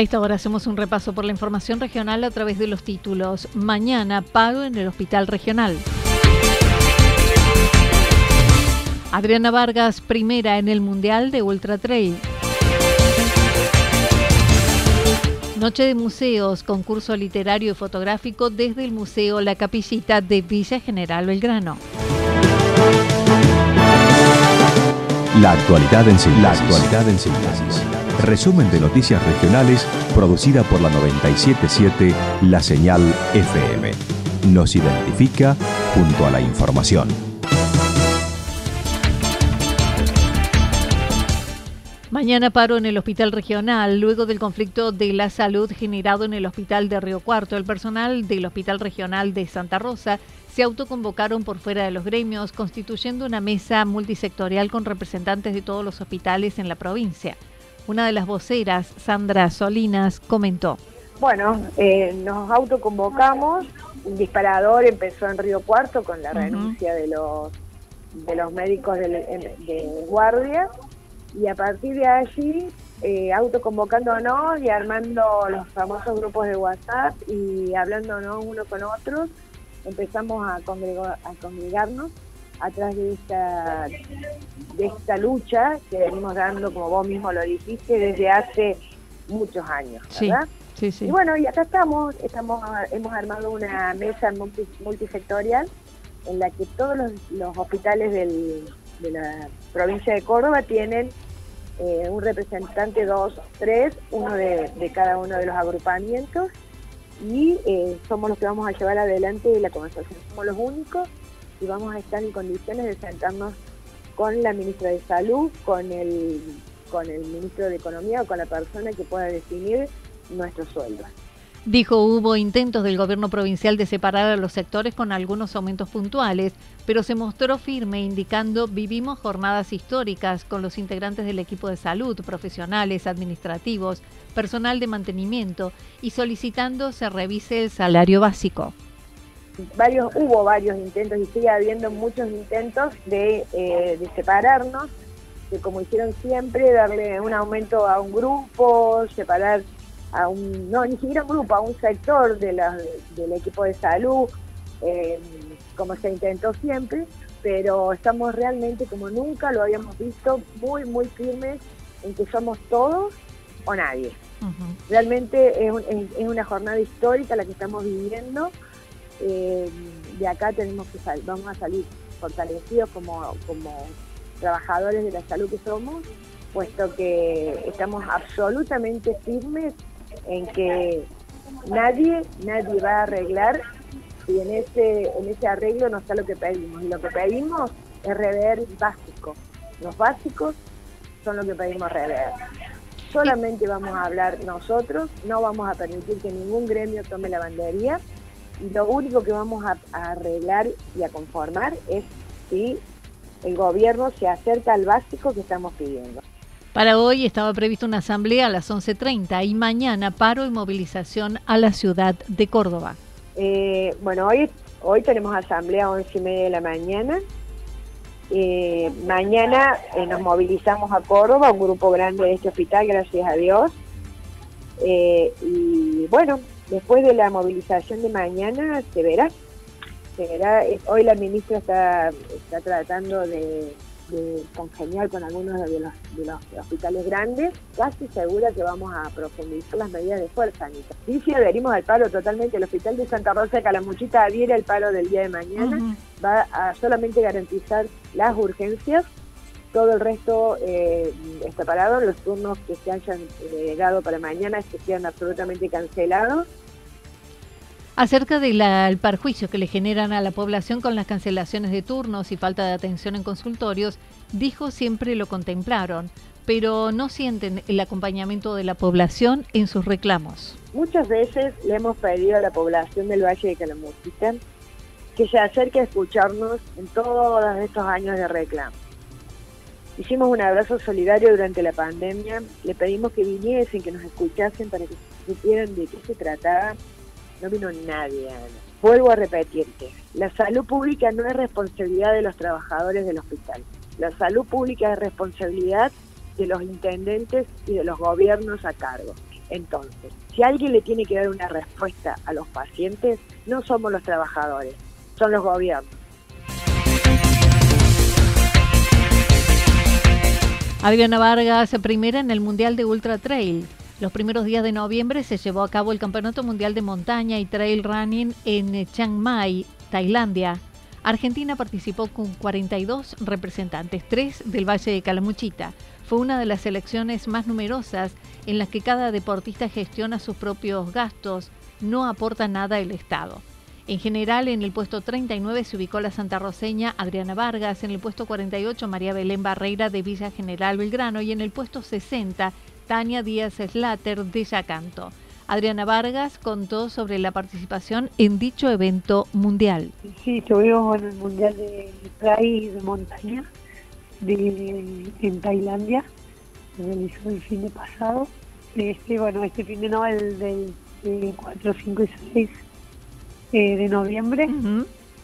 A esta hora hacemos un repaso por la información regional a través de los títulos. Mañana pago en el Hospital Regional. Adriana Vargas, primera en el Mundial de Ultra Trail. Noche de Museos, concurso literario y fotográfico desde el Museo La Capillita de Villa General Belgrano. La actualidad en síntesis. La actualidad en síntesis. Resumen de noticias regionales producida por la 977 La Señal FM. Nos identifica junto a la información. Mañana paro en el hospital regional. Luego del conflicto de la salud generado en el hospital de Río Cuarto, el personal del hospital regional de Santa Rosa se autoconvocaron por fuera de los gremios, constituyendo una mesa multisectorial con representantes de todos los hospitales en la provincia. Una de las voceras, Sandra Solinas, comentó. Bueno, eh, nos autoconvocamos. Un disparador empezó en Río Cuarto con la renuncia de los de los médicos de, de guardia y a partir de allí eh, autoconvocándonos y armando los famosos grupos de WhatsApp y hablándonos uno con otros, empezamos a, a congregarnos atrás de esta, de esta lucha que venimos dando, como vos mismo lo dijiste, desde hace muchos años, ¿verdad? Sí, sí, Y bueno, y acá estamos, estamos hemos armado una mesa multisectorial en la que todos los hospitales del, de la provincia de Córdoba tienen eh, un representante, dos, tres, uno de, cada uno de los agrupamientos y eh, somos los que vamos a llevar adelante la conversación. Somos los únicos y vamos a estar en condiciones de sentarnos con la ministra de Salud, con el, con el ministro de Economía o con la persona que pueda definir nuestros sueldos. Dijo hubo intentos del gobierno provincial de separar a los sectores con algunos aumentos puntuales, pero se mostró firme indicando vivimos jornadas históricas con los integrantes del equipo de salud, profesionales, administrativos, personal de mantenimiento y solicitando se revise el salario básico. Varios, hubo varios intentos y sigue habiendo muchos intentos de, eh, de separarnos, de como hicieron siempre, darle un aumento a un grupo, separar a un, no, ni siquiera un grupo, a un sector de la, del equipo de salud, eh, como se intentó siempre, pero estamos realmente, como nunca lo habíamos visto, muy, muy firmes en que somos todos o nadie. Realmente es, es, una jornada histórica la que estamos viviendo. Eh, de acá tenemos que vamos a salir fortalecidos como, como trabajadores de la salud que somos, puesto que estamos absolutamente firmes en que nadie, nadie va a arreglar si en ese, en ese arreglo no está lo que pedimos. Y lo que pedimos es rever básico. Los básicos son lo que pedimos rever. Solamente vamos a hablar nosotros, no vamos a permitir que ningún gremio tome la bandería y lo único que vamos a, a arreglar y a conformar es si el gobierno se acerca al básico que estamos pidiendo. Para hoy estaba prevista una asamblea a las 11.30 y mañana paro y movilización a la ciudad de Córdoba. Eh, bueno, hoy, hoy tenemos asamblea a 11 y media de la mañana. Eh, mañana eh, nos movilizamos a Córdoba, un grupo grande de este hospital, gracias a Dios. y bueno, después de la movilización de mañana se verá. Se verá. Hoy la ministra está, está tratando de de congeniar con algunos de los, de los hospitales grandes, casi segura que vamos a profundizar las medidas de fuerza sanitaria. Sí, si adherimos al paro totalmente. El Hospital de Santa Rosa de Calamuchita adhiere al paro del día de mañana. Va a solamente garantizar las urgencias. Todo el resto eh, está parado. Los turnos que se hayan eh, llegado para mañana que sean absolutamente cancelados acerca del perjuicio que le generan a la población con las cancelaciones de turnos y falta de atención en consultorios, dijo siempre lo contemplaron, pero no sienten el acompañamiento de la población en sus reclamos. Muchas veces le hemos pedido a la población del Valle de Calamuchita que se acerque a escucharnos en todos estos años de reclamo. Hicimos un abrazo solidario durante la pandemia, le pedimos que viniesen, que nos escuchasen para que supieran de qué se trataba no vino nadie, Vuelvo a repetirte, la salud pública no es responsabilidad de los trabajadores del hospital. La salud pública es responsabilidad de los intendentes y de los gobiernos a cargo. Entonces, si alguien le tiene que dar una respuesta a los pacientes, no somos los trabajadores, son los gobiernos. Adriana Vargas, primera en el Mundial de Ultra Trail. Los primeros días de noviembre se llevó a cabo el Campeonato Mundial de Montaña y Trail Running en Chiang Mai, Tailandia. Argentina participó con 42 representantes, tres del Valle de Calamuchita. Fue una de las selecciones más numerosas en las que cada deportista gestiona sus propios gastos, no aporta nada el Estado. En general, en el puesto 39 se ubicó la santarroceña Adriana Vargas, en el puesto 48 María Belén Barreira de Villa General Belgrano y en el puesto 60 Tania Díaz Slater de Yacanto. Adriana Vargas contó sobre la participación en dicho evento mundial. Sí, estuvimos en el Mundial de Trail de Montaña de, en Tailandia, se realizó el fin de pasado. Este, bueno, este fin de no, el del, 4, 5 y 6 eh, de noviembre.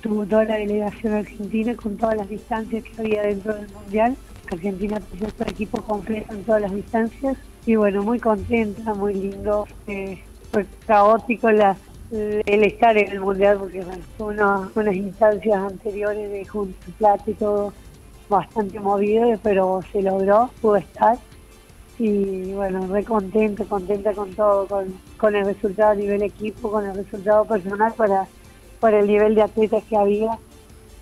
Tuvo toda la delegación argentina con todas las distancias que había dentro del Mundial. Argentina presentó su equipo completo en todas las distancias y bueno, muy contenta, muy lindo. Eh, fue caótico la, el estar en el mundial porque bueno, unas instancias anteriores de junto plata y todo bastante movido, pero se logró, pudo estar. Y bueno, re contenta, contenta con todo, con, con el resultado a nivel equipo, con el resultado personal para, para el nivel de atletas que había,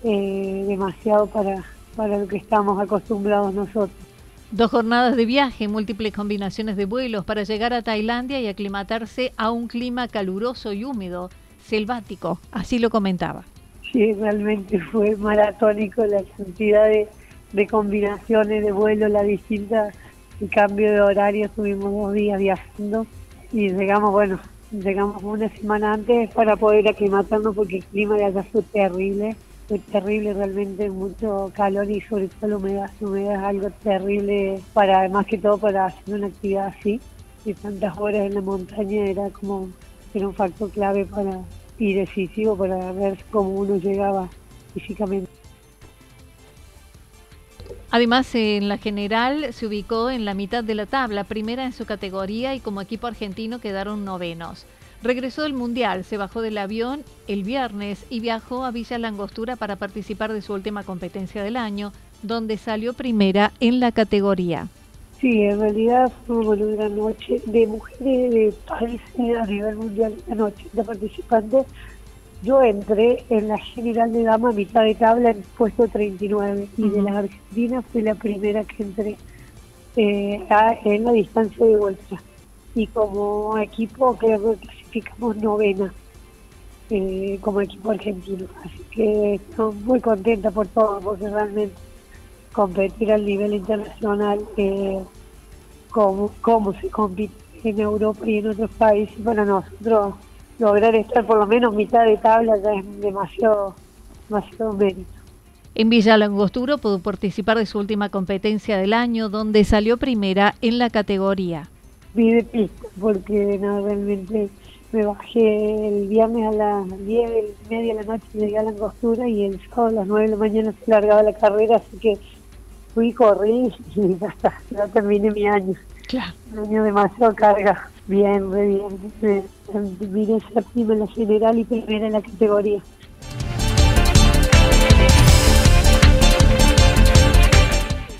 eh, demasiado para, para lo que estamos acostumbrados nosotros. Dos jornadas de viaje, múltiples combinaciones de vuelos para llegar a Tailandia y aclimatarse a un clima caluroso y húmedo, selvático, así lo comentaba. Sí, realmente fue maratónico la cantidad de, combinaciones de vuelos, la distinta, el cambio de horario, estuvimos dos días viajando y llegamos, bueno, llegamos una semana antes para poder aclimatarnos porque el clima de allá fue terrible fue terrible realmente, mucho calor y sobre todo la humedad. La humedad es algo terrible para, más que todo para hacer una actividad así. Y tantas horas en la montaña era como, era un factor clave para, y decisivo para ver cómo uno llegaba físicamente. Además, en la general se ubicó en la mitad de la tabla, primera en su categoría y como equipo argentino quedaron novenos. Regresó del Mundial, se bajó del avión el viernes y viajó a Villa Langostura para participar de su última competencia del año, donde salió primera en la categoría. Sí, en realidad fue una noche de mujeres de países a nivel mundial, la noche de participantes. Yo entré en la general de dama a mitad de tabla en puesto 39 y de las argentinas fui la primera que entré eh, en la distancia de vuelta. Y como equipo creo que clasificamos novena eh, como equipo argentino. Así que estoy muy contenta por todo, porque realmente competir al nivel internacional, eh, como, como se compite en Europa y en otros países, para nosotros lograr estar por lo menos mitad de tabla ya es demasiado, demasiado mérito. En Villa Langosturo pudo participar de su última competencia del año, donde salió primera en la categoría. Vi de pista, porque no, realmente me bajé el viernes a las 10 y media de la noche, llegué a la angostura y el sábado a las 9 de la mañana se largaba la carrera, así que fui, corrí y hasta ya terminé mi año. Claro. Un año demasiado carga. Bien, re bien. Vine en la general y primera en la categoría.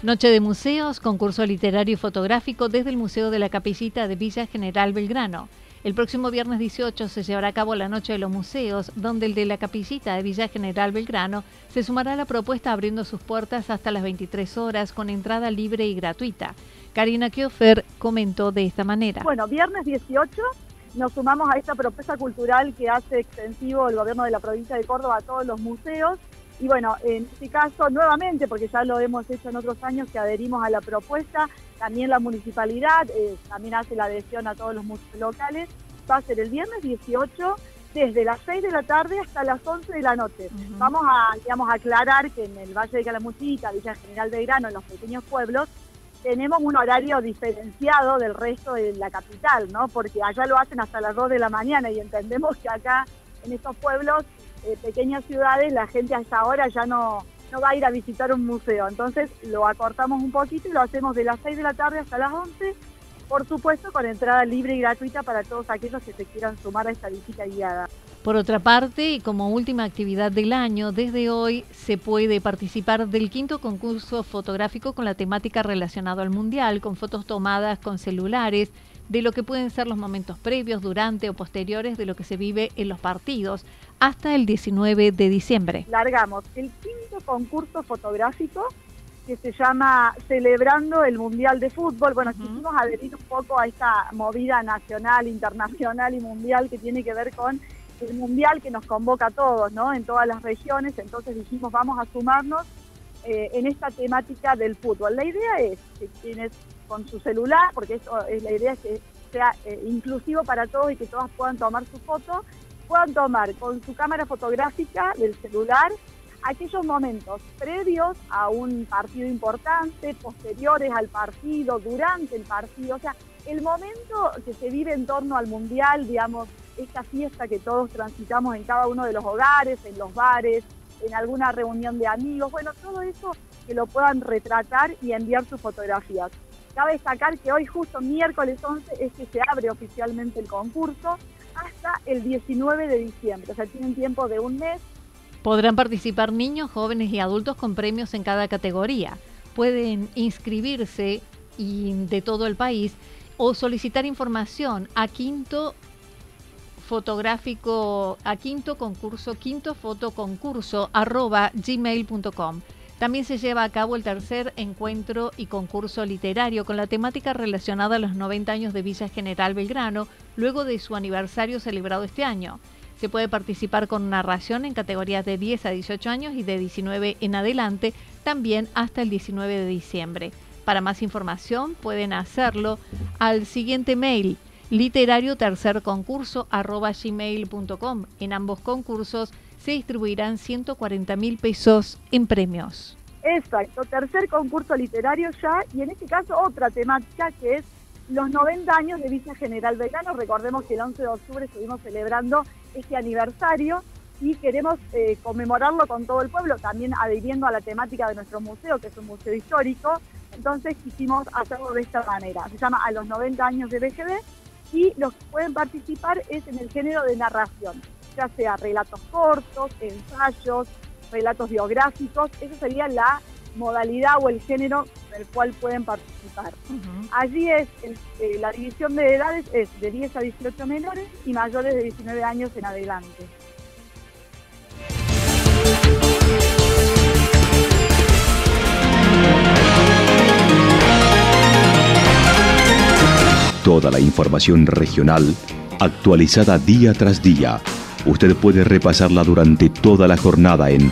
Noche de Museos, concurso literario y fotográfico desde el Museo de la Capillita de Villa General Belgrano. El próximo viernes 18 se llevará a cabo la Noche de los Museos, donde el de la Capillita de Villa General Belgrano se sumará a la propuesta abriendo sus puertas hasta las 23 horas con entrada libre y gratuita. Karina Kiofer comentó de esta manera. Bueno, viernes 18 nos sumamos a esta propuesta cultural que hace extensivo el gobierno de la provincia de Córdoba a todos los museos. Y bueno, en este caso, nuevamente, porque ya lo hemos hecho en otros años que adherimos a la propuesta, también la municipalidad eh, también hace la adhesión a todos los museos locales. Va a ser el viernes 18 desde las 6 de la tarde hasta las 11 de la noche. Vamos a, digamos, aclarar que en el Valle de Calamuchita, Villa General de Grano, en los pequeños pueblos, tenemos un horario diferenciado del resto de la capital, ¿no? Porque allá lo hacen hasta las 2 de la mañana y entendemos que acá en estos pueblos, eh, pequeñas ciudades, la gente hasta ahora ya no, no va a ir a visitar un museo. Entonces lo acortamos un poquito y lo hacemos de las 6 de la tarde hasta las 11, por supuesto con entrada libre y gratuita para todos aquellos que se quieran sumar a esta visita guiada. Por otra parte, y como última actividad del año, desde hoy se puede participar del quinto concurso fotográfico con la temática relacionada al Mundial, con fotos tomadas con celulares, de lo que pueden ser los momentos previos, durante o posteriores de lo que se vive en los partidos, hasta el 19 de diciembre. Largamos el quinto concurso fotográfico que se llama Celebrando el Mundial de Fútbol. Bueno, quisimos adherir un poco a esta movida nacional, internacional y mundial que tiene que ver con el mundial que nos convoca a todos, ¿no? En todas las regiones. Entonces dijimos, vamos a sumarnos eh, en esta temática del fútbol. La idea es que quienes con su celular, porque eso es la idea es que sea eh, inclusivo para todos y que todas puedan tomar su foto, puedan tomar con su cámara fotográfica del celular aquellos momentos previos a un partido importante, posteriores al partido, durante el partido, o sea, el momento que se vive en torno al mundial, digamos, esta fiesta que todos transitamos en cada uno de los hogares, en los bares, en alguna reunión de amigos, bueno, todo eso que lo puedan retratar y enviar sus fotografías. Cabe destacar que hoy justo miércoles 11 es que se abre oficialmente el concurso hasta el 19 de diciembre, o sea, tienen tiempo de un mes. Podrán participar niños, jóvenes y adultos con premios en cada categoría. Pueden inscribirse de todo el país o solicitar información a quinto fotográfico a quinto concurso, quinto foto concurso arroba gmail.com. También se lleva a cabo el tercer encuentro y concurso literario con la temática relacionada a los 90 años de Villa General Belgrano, luego de su aniversario celebrado este año. Se puede participar con narración en categorías de 10 a 18 años y de 19 en adelante, también hasta el 19 de diciembre. Para más información pueden hacerlo al siguiente mail literario tercer concurso gmail.com. En ambos concursos se distribuirán 140 mil pesos en premios. Exacto, tercer concurso literario ya y en este caso otra temática que es los 90 años de Villa General Belgrano. Recordemos que el 11 de octubre estuvimos celebrando este aniversario y queremos eh, conmemorarlo con todo el pueblo, también adhiriendo a la temática de nuestro museo, que es un museo histórico. Entonces quisimos hacerlo de esta manera. Se llama A los 90 años de BGD y los que pueden participar es en el género de narración, ya sea relatos cortos, ensayos, relatos biográficos, esa sería la modalidad o el género el cual pueden participar. Allí es eh, la división de edades es de 10 a 18 menores y mayores de 19 años en adelante. Toda la información regional actualizada día tras día. Usted puede repasarla durante toda la jornada en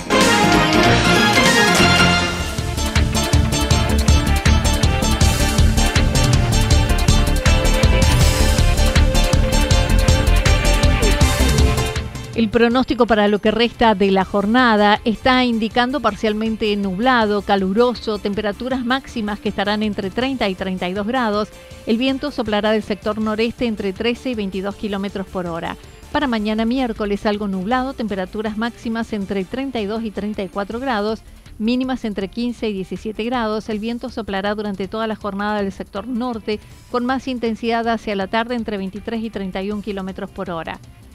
El pronóstico para lo que resta de la jornada está indicando parcialmente nublado, caluroso, temperaturas máximas que estarán entre 30 y 32 grados. El viento soplará del sector noreste entre 13 y 22 kilómetros por hora. Para mañana miércoles algo nublado, temperaturas máximas entre 32 y 34 grados. mínimas entre 15 y 17 grados. El viento soplará durante toda la jornada del sector norte, con más intensidad hacia la tarde entre 23 y 31 kilómetros por hora.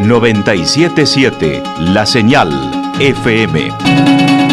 977 La Señal FM.